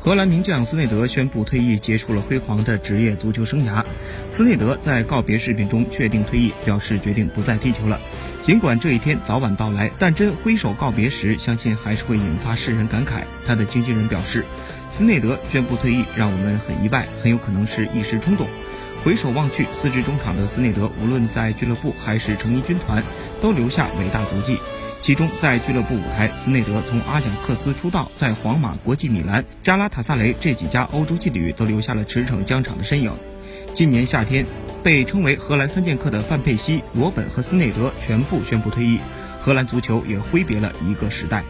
荷兰名将斯内德宣布退役，结束了辉煌的职业足球生涯。斯内德在告别视频中确定退役，表示决定不再踢球了。尽管这一天早晚到来，但真挥手告别时，相信还是会引发世人感慨。他的经纪人表示，斯内德宣布退役让我们很意外，很有可能是一时冲动。回首望去，四支中场的斯内德，无论在俱乐部还是成衣军团，都留下伟大足迹。其中，在俱乐部舞台，斯内德从阿贾克斯出道，在皇马、国际米兰、加拉塔萨雷这几家欧洲劲旅都留下了驰骋疆场的身影。今年夏天，被称为荷兰三剑客的范佩西、罗本和斯内德全部宣布退役，荷兰足球也挥别了一个时代。